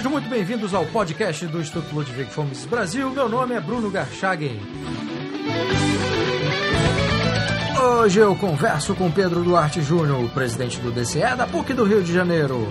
Sejam muito bem-vindos ao podcast do Instituto Ludwig Fomes Brasil. Meu nome é Bruno Garchagen. Hoje eu converso com Pedro Duarte Júnior, presidente do DCE da PUC do Rio de Janeiro.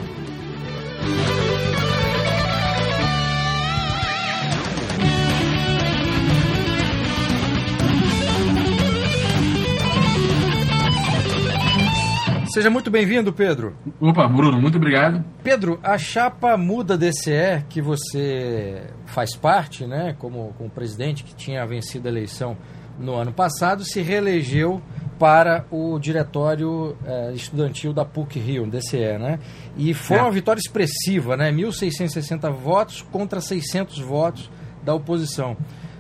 Seja muito bem-vindo, Pedro. Opa, Bruno, muito obrigado. Pedro, a chapa Muda DCE, que você faz parte, né, como, como presidente que tinha vencido a eleição no ano passado, se reelegeu para o diretório eh, estudantil da PUC Rio, DCE, né? E foi É. uma vitória expressiva, né? 1.660 votos contra 600 votos da oposição.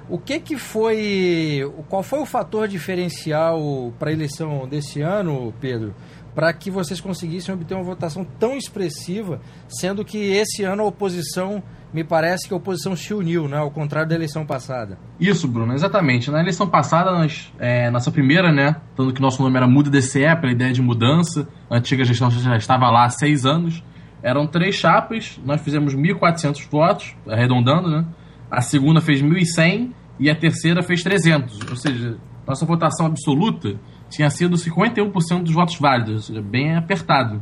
O que que foi, qual foi o fator diferencial para a eleição desse ano, Pedro, para que vocês conseguissem obter uma votação tão expressiva, sendo que esse ano a oposição, me parece que a oposição se uniu, né? Ao contrário da eleição passada. Isso, Bruno, exatamente. Na eleição passada, nós, é, nossa primeira, né, tanto que nosso nome era Muda DCE, pela ideia de mudança, a antiga gestão já estava lá há seis anos, eram três chapas, nós fizemos 1.400 votos, arredondando, né, a segunda fez 1.100 e a terceira fez 300, ou seja, nossa votação absoluta tinha sido 51% dos votos válidos, seja, bem apertado.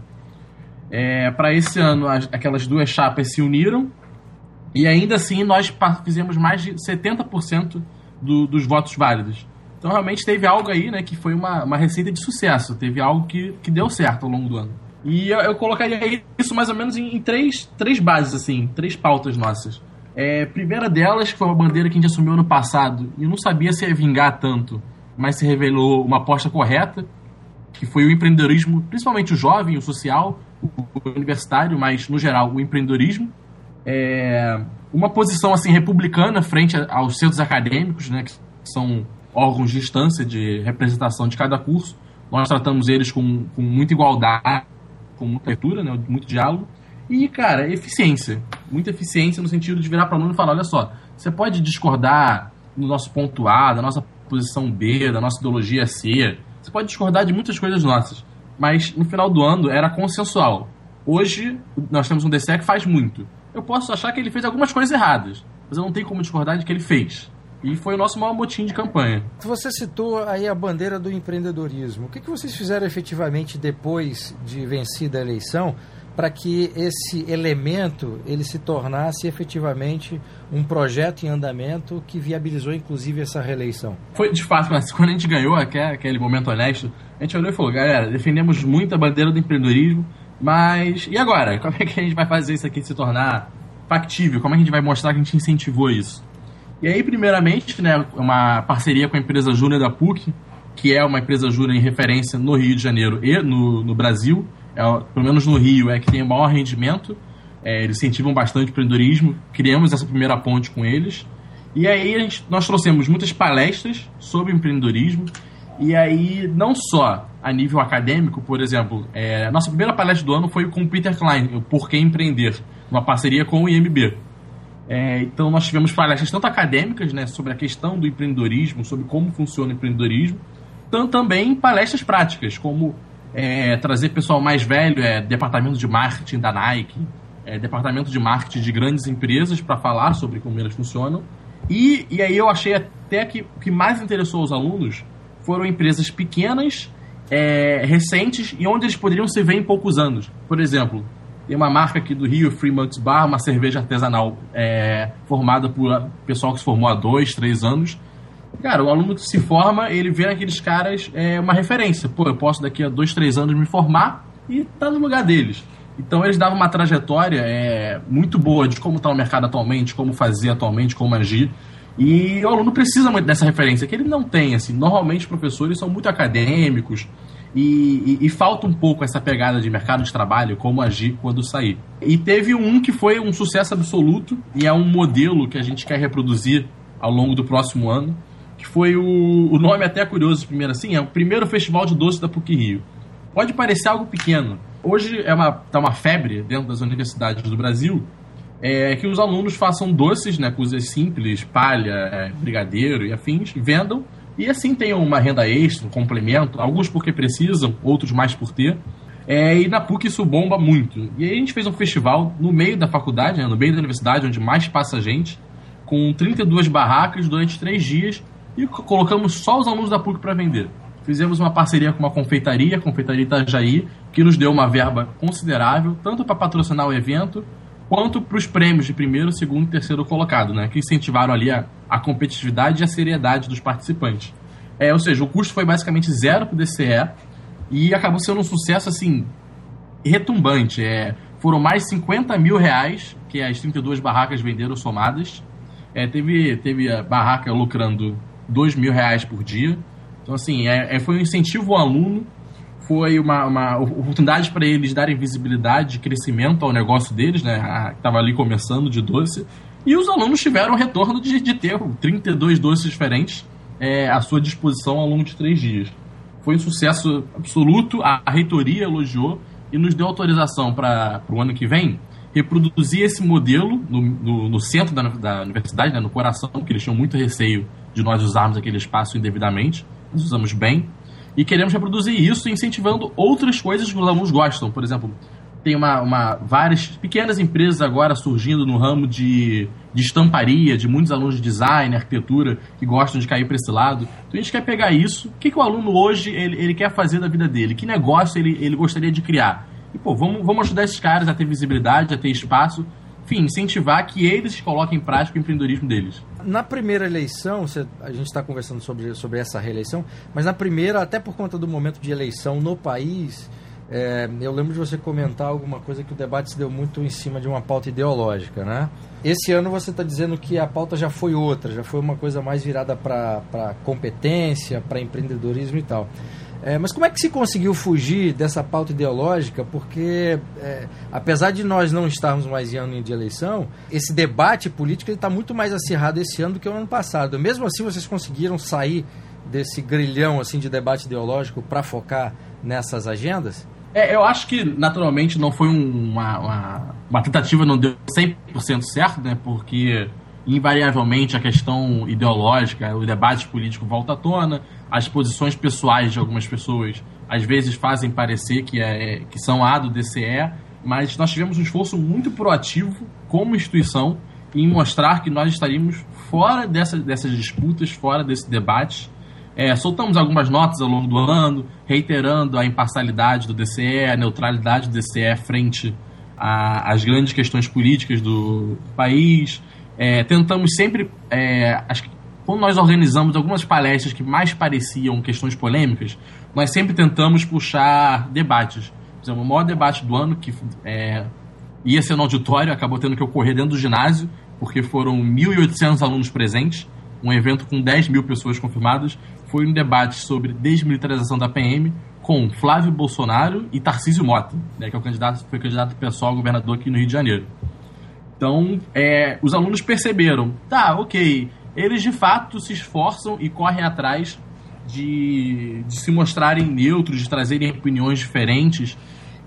É, Para esse ano, as- aquelas duas chapas se uniram, e ainda assim nós fizemos mais de 70% do, dos votos válidos. Então realmente teve algo aí, né, que foi uma, uma receita de sucesso. Teve algo que, que deu certo ao longo do ano. E eu, eu colocaria isso mais ou menos em, em três, três bases, assim, três pautas nossas. É, primeira delas, que foi uma bandeira que a gente assumiu ano passado, e eu não sabia se ia vingar tanto, mas se revelou uma aposta correta, que foi o empreendedorismo, principalmente o jovem, o social, o, o universitário, mas no geral o empreendedorismo é, uma posição assim republicana frente aos centros acadêmicos, né, que são órgãos de instância de representação de cada curso. Nós tratamos eles com, com muita igualdade, com muita abertura, né, muito diálogo. E, cara, eficiência. Muita eficiência no sentido de virar para aluno e falar: olha só, você pode discordar no nosso ponto A, da nossa posição B, da nossa ideologia C. Você pode discordar de muitas coisas nossas. Mas no final do ano era consensual. Hoje nós temos um DCE que faz muito. Eu posso achar que ele fez algumas coisas erradas, mas eu não tenho como discordar de que ele fez. E foi o nosso maior motim de campanha. Você citou aí a bandeira do empreendedorismo. O que, que vocês fizeram efetivamente depois de vencida a eleição para que esse elemento ele se tornasse efetivamente um projeto em andamento que viabilizou inclusive essa reeleição? Foi de fato, mas quando a gente ganhou aque- aquele momento honesto, a gente olhou e falou: galera, defendemos muito a bandeira do empreendedorismo, mas e agora? Como é que a gente vai fazer isso aqui se tornar factível? Como é que a gente vai mostrar que a gente incentivou isso? E aí, primeiramente, né, uma parceria com a empresa Júnior da PUC, que é uma empresa Júnior em referência no Rio de Janeiro e no, no Brasil, é, pelo menos no Rio, é que tem o maior rendimento, é, eles incentivam bastante o empreendedorismo, criamos essa primeira ponte com eles. E aí gente, nós trouxemos muitas palestras sobre empreendedorismo, e aí não só a nível acadêmico, por exemplo, é, nossa primeira palestra do ano foi com o Peter Klein, o Por que Empreender, uma parceria com o IMB. É, então nós tivemos palestras tanto acadêmicas né, sobre a questão do empreendedorismo, sobre como funciona o empreendedorismo, tanto também palestras práticas, como é, trazer pessoal mais velho, é, departamento de marketing da Nike, é, departamento de marketing de grandes empresas para falar sobre como elas funcionam. E, e aí eu achei até que o que mais interessou aos alunos foram empresas pequenas, é, recentes e onde eles poderiam se ver em poucos anos. Por exemplo, tem uma marca aqui do Rio, Fremont Bar, uma cerveja artesanal é, formada por pessoal que se formou há dois, três anos. Cara, o aluno que se forma, ele vê naqueles caras é, uma referência. Pô, eu posso daqui a dois, três anos me formar e tá no lugar deles. Então eles davam uma trajetória é, muito boa de como está o mercado atualmente, como fazer atualmente, como agir. E o aluno precisa muito dessa referência, que ele não tem. Assim, normalmente os professores são muito acadêmicos e, e, e falta um pouco essa pegada de mercado de trabalho, como agir quando sair. E teve um que foi um sucesso absoluto e é um modelo que a gente quer reproduzir ao longo do próximo ano, que foi o, o nome até curioso primeiro assim, é o primeiro festival de doce da PUC Rio. Pode parecer algo pequeno. Hoje é uma, tá uma febre dentro das universidades do Brasil é, que os alunos façam doces, né, coisas simples, palha, é, brigadeiro e afins, vendam e assim tenham uma renda extra, um complemento, alguns porque precisam, outros mais por ter. É, e na PUC isso bomba muito. E aí a gente fez um festival no meio da faculdade, né, no meio da universidade, onde mais passa gente, com 32 barracas durante três dias e colocamos só os alunos da PUC para vender. Fizemos uma parceria com uma confeitaria, a Confeitaria Itajaí, que nos deu uma verba considerável, tanto para patrocinar o evento, quanto para os prêmios de primeiro, segundo e terceiro colocado, né, que incentivaram ali a, a competitividade e a seriedade dos participantes. É, ou seja, o custo foi basicamente zero para o DCE e acabou sendo um sucesso assim retumbante. É, foram mais de 50 mil reais que as 32 barracas venderam somadas. É, teve, teve a barraca lucrando 2 mil reais por dia. Então, assim, é, é, foi um incentivo ao aluno, foi uma, uma oportunidade para eles darem visibilidade, crescimento ao negócio deles, né? Que estava ali começando de doce. E os alunos tiveram o retorno de, de ter 32 doces diferentes é, à sua disposição ao longo de três dias. Foi um sucesso absoluto, a, a reitoria elogiou e nos deu autorização para o ano que vem reproduzir esse modelo no, no, no centro da, da universidade, né, no coração, porque eles tinham muito receio de nós usarmos aquele espaço indevidamente. Nós usamos bem. E queremos reproduzir isso incentivando outras coisas que os alunos gostam. Por exemplo, tem uma, uma, várias pequenas empresas agora surgindo no ramo de, de estamparia, de muitos alunos de design, arquitetura, que gostam de cair para esse lado. Então a gente quer pegar isso. O que, que o aluno hoje ele, ele quer fazer da vida dele? Que negócio ele, ele gostaria de criar? E, pô, vamos, vamos ajudar esses caras a ter visibilidade, a ter espaço. Enfim, incentivar que eles coloquem em prática o empreendedorismo deles. Na primeira eleição, a gente está conversando sobre, sobre essa reeleição, mas na primeira, até por conta do momento de eleição no país, é, eu lembro de você comentar alguma coisa que o debate se deu muito em cima de uma pauta ideológica, né? Esse ano você está dizendo que a pauta já foi outra, já foi uma coisa mais virada para competência, para empreendedorismo e tal. É, mas como é que se conseguiu fugir dessa pauta ideológica? Porque, é, apesar de nós não estarmos mais em ano de eleição, esse debate político está muito mais acirrado esse ano do que o ano passado. Mesmo assim, vocês conseguiram sair desse grilhão assim de debate ideológico para focar nessas agendas? É, eu acho que, naturalmente, não foi uma, uma, uma tentativa, não deu 100% certo, né? Porque, invariavelmente, a questão ideológica, o debate político volta à tona, as posições pessoais de algumas pessoas às vezes fazem parecer que, é, que são A do DCE, mas nós tivemos um esforço muito proativo como instituição em mostrar que nós estaríamos fora dessa, dessas disputas, fora desse debate, é, soltamos algumas notas ao longo do ano, reiterando a imparcialidade do DCE, a neutralidade do DCE frente às grandes questões políticas do país. É, tentamos sempre, é, acho que quando nós organizamos algumas palestras que mais pareciam questões polêmicas, nós sempre tentamos puxar debates. Por o maior debate do ano, que é, ia ser no auditório, acabou tendo que ocorrer dentro do ginásio, porque foram 1.800 alunos presentes, um evento com 10 mil pessoas confirmadas, foi um debate sobre desmilitarização da PM com Flávio Bolsonaro e Tarcísio Mota, né, que é o candidato, foi candidato pessoal a governador aqui no Rio de Janeiro. Então, é, os alunos perceberam, tá, ok, eles de fato se esforçam e correm atrás de, de se mostrarem neutros, de trazerem opiniões diferentes.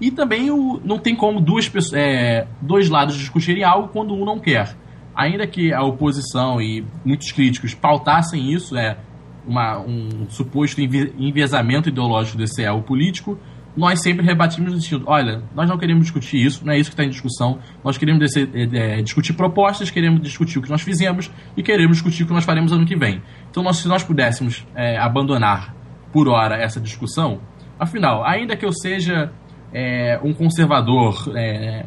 E também o, não tem como duas é, dois lados discutirem algo quando um não quer. Ainda que a oposição e muitos críticos pautassem isso, é, uma, um suposto enviesamento ideológico desse elo político, nós sempre rebatimos no sentido: olha, nós não queremos discutir isso, não é isso que está em discussão, nós queremos é, é, discutir propostas, queremos discutir o que nós fizemos e queremos discutir o que nós faremos ano que vem. Então, nós, se nós pudéssemos é, abandonar por hora essa discussão, afinal, ainda que eu seja é, um conservador, é,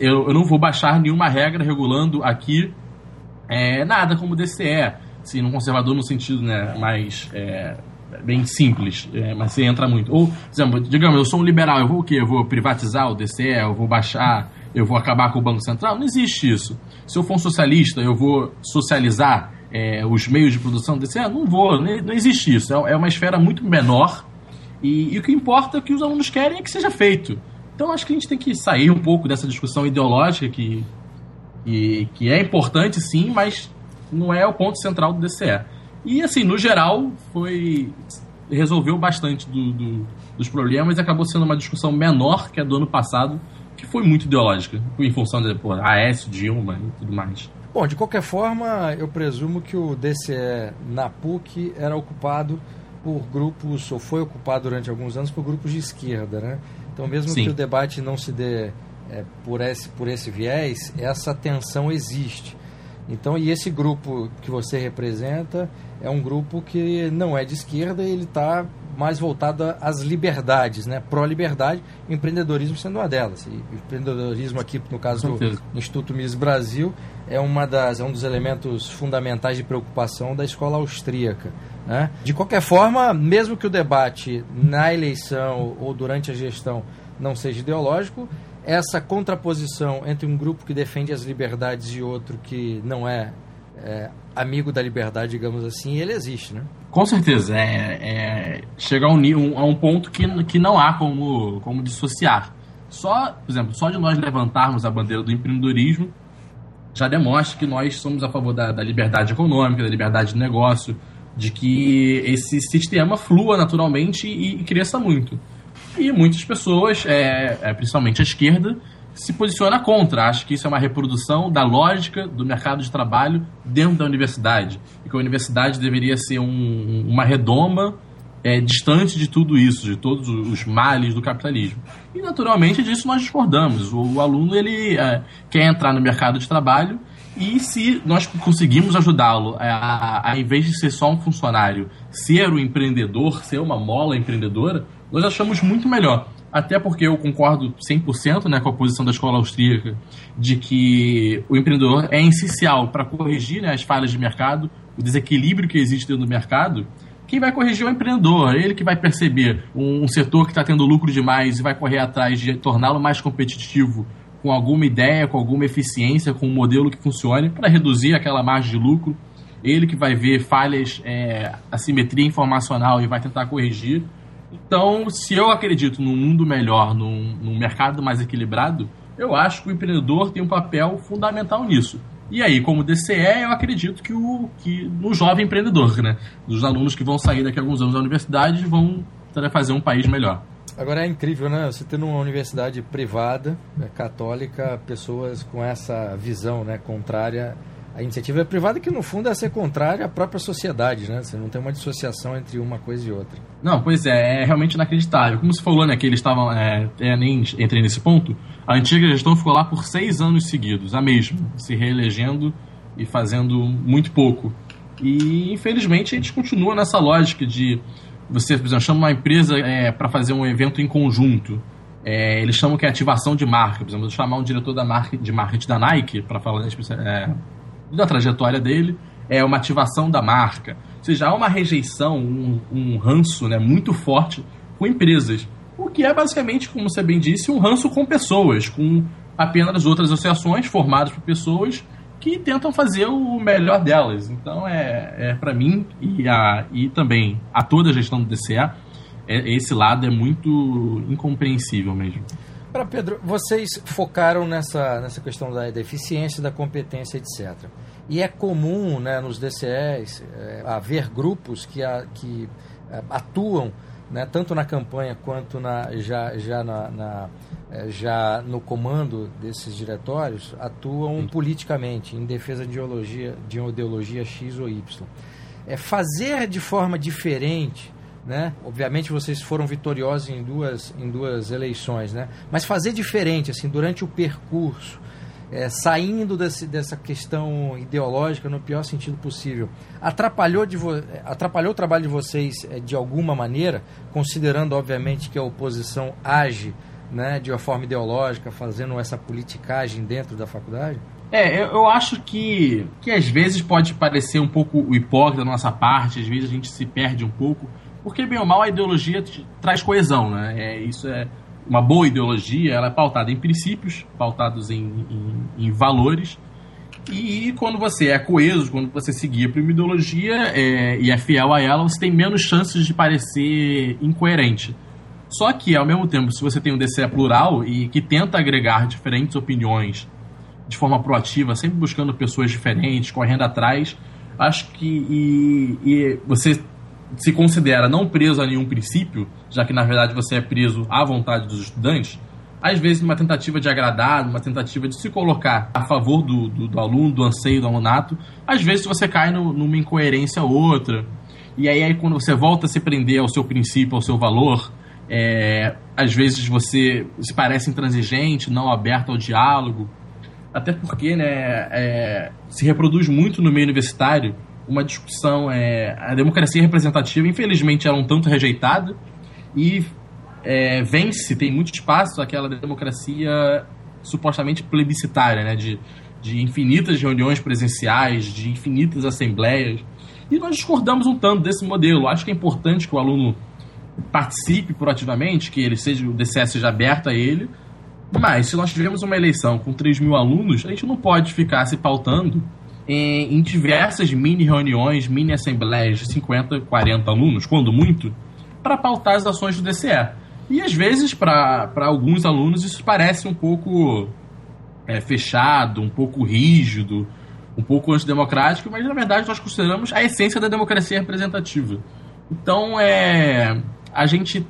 eu, eu, não vou baixar nenhuma regra regulando aqui é, nada como DCE sim, um conservador no sentido né, mais bem simples, é, mas você entra muito. Ou, por exemplo, digamos, eu sou um liberal, eu vou o quê? Eu vou privatizar o DCE, eu vou baixar, eu vou acabar com o Banco Central? Não existe isso. Se eu for um socialista, eu vou socializar é, os meios de produção do DCE? Não vou, não existe isso. É, é uma esfera muito menor e, e o que importa é que os alunos querem é que seja feito. Então acho que a gente tem que sair um pouco dessa discussão ideológica que, que, que é importante sim, mas não é o ponto central do DCE. E, assim, no geral, foi. resolveu bastante do, do, dos problemas e acabou sendo uma discussão menor que a do ano passado, que foi muito ideológica, em função da pô, AS, Dilma e tudo mais. Bom, de qualquer forma, eu presumo que o DCE na PUC era ocupado por grupos, ou foi ocupado durante alguns anos por grupos de esquerda, né? Então, mesmo Sim. que o debate não se dê é, por, esse, por esse viés, essa tensão existe. Então, e esse grupo que você representa é um grupo que não é de esquerda, ele está mais voltado às liberdades, né? Pró-liberdade, empreendedorismo sendo uma delas. E empreendedorismo aqui, no caso do Instituto Miss Brasil, é, uma das, é um dos elementos fundamentais de preocupação da escola austríaca. Né? De qualquer forma, mesmo que o debate na eleição ou durante a gestão não seja ideológico, essa contraposição entre um grupo que defende as liberdades e outro que não é, é amigo da liberdade, digamos assim, ele existe, né? Com certeza. É, é chega a um, a um ponto que, que não há como, como dissociar. Só, por exemplo, só de nós levantarmos a bandeira do empreendedorismo já demonstra que nós somos a favor da, da liberdade econômica, da liberdade de negócio, de que esse sistema flua naturalmente e, e cresça muito. E muitas pessoas, é, é, principalmente a esquerda, se posiciona contra. Acha que isso é uma reprodução da lógica do mercado de trabalho dentro da universidade. E que a universidade deveria ser um, uma redoma é, distante de tudo isso, de todos os males do capitalismo. E, naturalmente, disso nós discordamos. O, o aluno ele é, quer entrar no mercado de trabalho e se nós conseguimos ajudá-lo a, a, a, em vez de ser só um funcionário, ser um empreendedor, ser uma mola empreendedora, nós achamos muito melhor. Até porque eu concordo 100% né, com a posição da escola austríaca de que o empreendedor é essencial para corrigir né, as falhas de mercado, o desequilíbrio que existe dentro do mercado. Quem vai corrigir é o empreendedor, ele que vai perceber um, um setor que está tendo lucro demais e vai correr atrás de torná-lo mais competitivo com alguma ideia, com alguma eficiência, com um modelo que funcione para reduzir aquela margem de lucro. Ele que vai ver falhas, é, assimetria informacional e vai tentar corrigir. Então, se eu acredito num mundo melhor, num, num mercado mais equilibrado, eu acho que o empreendedor tem um papel fundamental nisso. E aí, como DCE, eu acredito que, o, que no jovem empreendedor, né? Dos alunos que vão sair daqui a alguns anos da universidade vão fazer um país melhor. Agora é incrível, né? Você tendo uma universidade privada, né, católica, pessoas com essa visão né, contrária à iniciativa privada, que no fundo é ser contrária à própria sociedade, né? Você não tem uma dissociação entre uma coisa e outra. Não, pois é, é realmente inacreditável. Como você falou, né, que eles estavam. É, é, nem entrei nesse ponto. A antiga gestão ficou lá por seis anos seguidos, a mesma, se reelegendo e fazendo muito pouco. E infelizmente a gente continua nessa lógica de você, por exemplo, chama uma empresa é, para fazer um evento em conjunto. É, eles chamam que é ativação de marca. Por exemplo, chamar um diretor da marca, de marketing da Nike para falar é, da trajetória dele. É uma ativação da marca. Ou seja, há uma rejeição, um, um ranço né, muito forte com empresas. O que é basicamente, como você bem disse, um ranço com pessoas, com apenas outras associações formadas por pessoas que tentam fazer o melhor delas. Então, é, é para mim e, a, e também a toda a gestão do DCA, é, esse lado é muito incompreensível mesmo. Para Pedro, vocês focaram nessa, nessa questão da, da eficiência, da competência, etc. E é comum né, nos DCEs é, haver grupos que, a, que é, atuam né, tanto na campanha quanto na, já, já, na, na é, já no comando desses diretórios, atuam Sim. politicamente em defesa de ideologia, de ideologia X ou Y. É fazer de forma diferente né? Obviamente vocês foram vitoriosos em duas, em duas eleições, né? Mas fazer diferente, assim, durante o percurso, é, saindo desse, dessa questão ideológica no pior sentido possível, atrapalhou, de atrapalhou o trabalho de vocês é, de alguma maneira, considerando, obviamente, que a oposição age né, de uma forma ideológica, fazendo essa politicagem dentro da faculdade? É, eu, eu acho que, que às vezes pode parecer um pouco hipócrita da nossa parte, às vezes a gente se perde um pouco, porque bem ou mal a ideologia traz coesão, né? É, isso é uma boa ideologia, ela é pautada em princípios, pautados em, em, em valores. E quando você é coeso, quando você seguir para uma ideologia é, e é fiel a ela, você tem menos chances de parecer incoerente. Só que, ao mesmo tempo, se você tem um DCE plural e que tenta agregar diferentes opiniões de forma proativa, sempre buscando pessoas diferentes, correndo atrás, acho que e, e você se considera não preso a nenhum princípio, já que na verdade você é preso à vontade dos estudantes, às vezes numa tentativa de agradar, numa tentativa de se colocar a favor do, do, do aluno, do anseio do alunato, às vezes você cai no, numa incoerência ou outra. E aí, aí, quando você volta a se prender ao seu princípio, ao seu valor, É, às vezes você se parece intransigente, não aberto ao diálogo. Até porque né, é, se reproduz muito no meio universitário uma discussão. É, a democracia representativa, infelizmente, era um tanto rejeitada e é, vence, tem muito espaço aquela democracia supostamente plebiscitária, né, de, de infinitas reuniões presenciais, de infinitas assembleias. E nós discordamos um tanto desse modelo. Acho que é importante que o aluno participe proativamente, que ele seja o DCS seja aberto a ele. Mas se nós tivermos uma eleição com 3 mil alunos, a gente não pode ficar se pautando em, em diversas mini reuniões, mini assembleias de 50, 40 alunos, quando muito, para pautar as ações do DCE. E às vezes, para alguns alunos, isso parece um pouco é, fechado, um pouco rígido, um pouco antidemocrático, mas na verdade nós consideramos a essência da democracia representativa. Então, é, a gente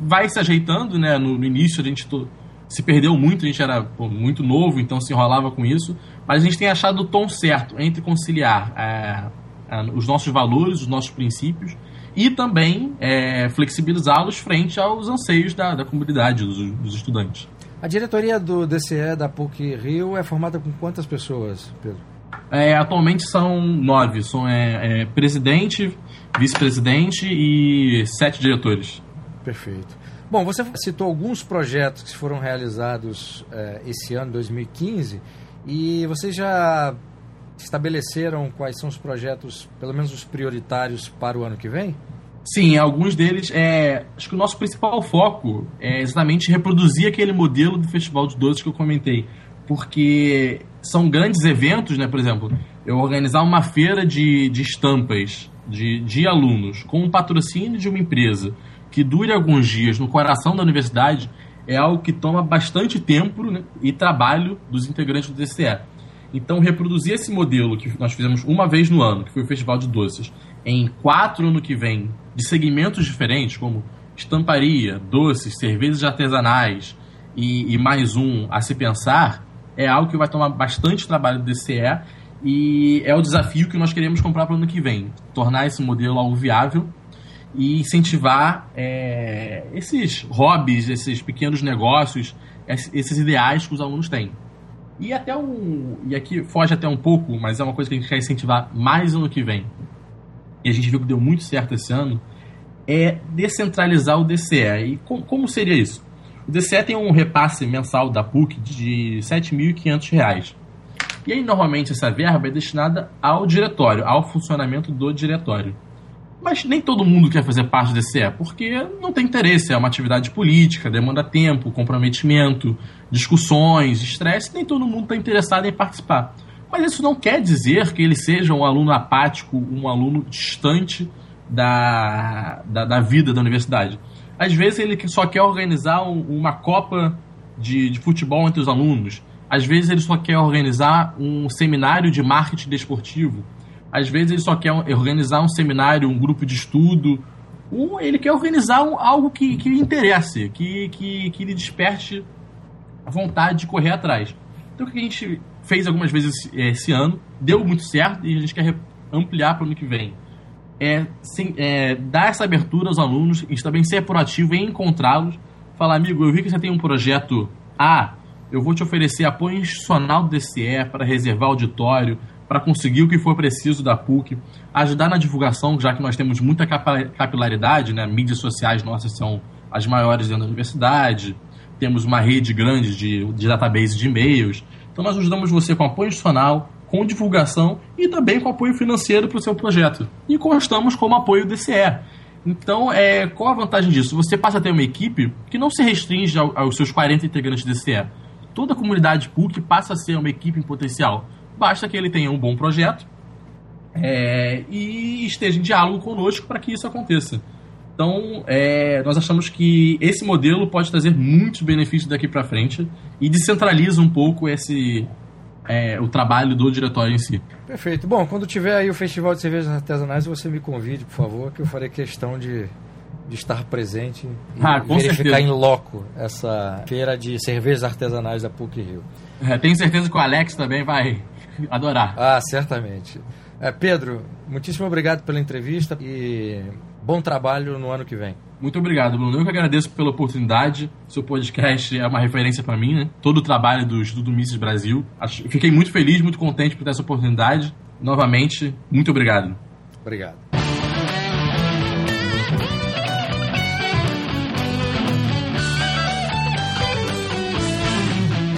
vai se ajeitando, né? No, no início a gente to, se perdeu muito, a gente era pô, muito novo, então se enrolava com isso, mas a gente tem achado o tom certo entre conciliar é, é, os nossos valores, os nossos princípios e também é, flexibilizá-los frente aos anseios da, da comunidade, dos, dos, estudantes. A diretoria do DCE da PUC Rio é formada com quantas pessoas, Pedro? É, atualmente são nove. São é, é, presidente, vice-presidente e sete diretores. Perfeito. Bom, você citou alguns projetos que foram realizados é, esse ano, 2015, e vocês já estabeleceram quais são os projetos, pelo menos os prioritários para o ano que vem? Sim, alguns deles. É, acho que o nosso principal foco é exatamente reproduzir aquele modelo do Festival de Doces que eu comentei. Porque são grandes eventos, né? Por exemplo, eu organizar uma feira de, de estampas de, de alunos com um patrocínio de uma empresa que dure alguns dias no coração da universidade é algo que toma bastante tempo né, e trabalho dos integrantes do DCE. Então, reproduzir esse modelo que nós fizemos uma vez no ano, que foi o Festival de Doces, em quatro ano que vem, de segmentos diferentes, como estamparia, doces, cervejas artesanais e, e mais um a se pensar, é algo que vai tomar bastante trabalho do DCE e é o desafio que nós queremos comprar para o ano que vem. Tornar esse modelo algo viável e incentivar é, esses hobbies, esses pequenos negócios, esses ideais que os alunos têm. E até um. E aqui foge até um pouco, mas é uma coisa que a gente quer incentivar mais ano que vem. E a gente viu que deu muito certo esse ano. É descentralizar o DCE. E com, como seria isso? O DCE tem um repasse mensal da PUC de R$ 7.500. E aí, normalmente, essa verba é destinada ao diretório, ao funcionamento do diretório. Mas nem todo mundo quer fazer parte do DCE, porque não tem interesse, é uma atividade política, demanda tempo, comprometimento, discussões, estresse, nem todo mundo está interessado em participar. Mas isso não quer dizer que ele seja um aluno apático, um aluno distante da, da, da vida da universidade. Às vezes ele só quer organizar um, uma copa de, de futebol entre os alunos, às vezes ele só quer organizar um seminário de marketing desportivo às vezes ele só quer organizar um seminário, um grupo de estudo. Um, ele quer organizar algo que, que lhe interesse, que, que, que lhe desperte a vontade de correr atrás. Então o que a gente fez algumas vezes esse, esse ano, deu muito certo e a gente quer ampliar para o ano que vem. É, sim, é, dar essa abertura aos alunos e também ser proativo em encontrá-los. Falar, amigo, eu vi que você tem um projeto A, eu vou te oferecer apoio institucional do DCE para reservar auditório, para conseguir o que for preciso da PUC, ajudar na divulgação, já que nós temos muita capilaridade, né? mídias sociais nossas são as maiores dentro da universidade, temos uma rede grande de, de database de e-mails. Então nós ajudamos você com apoio institucional, com divulgação e também com apoio financeiro para o seu projeto. E constamos como apoio DCE. Então, é, qual a vantagem disso? Você passa a ter uma equipe que não se restringe aos seus 40 integrantes DCE. Toda a comunidade PUC passa a ser uma equipe em potencial. Basta que ele tenha um bom projeto é, e esteja em diálogo conosco para que isso aconteça. Então, é, nós achamos que esse modelo pode trazer muitos benefícios daqui para frente e descentraliza um pouco esse é, o trabalho do diretório em si. Perfeito. Bom, quando tiver aí o Festival de Cervejas Artesanais, você me convide, por favor, que eu farei questão de, de estar presente e ah, verificar certeza. em loco essa feira de cervejas artesanais da PUC Rio. É, tenho certeza que o Alex também vai adorar. Ah, certamente. É, Pedro, muitíssimo obrigado pela entrevista e Bom trabalho no ano que vem. Muito obrigado, Bruno. Eu que agradeço pela oportunidade. Seu podcast é uma referência para mim, né? Todo o trabalho do Instituto Mises Brasil. Fiquei muito feliz, muito contente por ter essa oportunidade. Novamente, muito obrigado. Obrigado.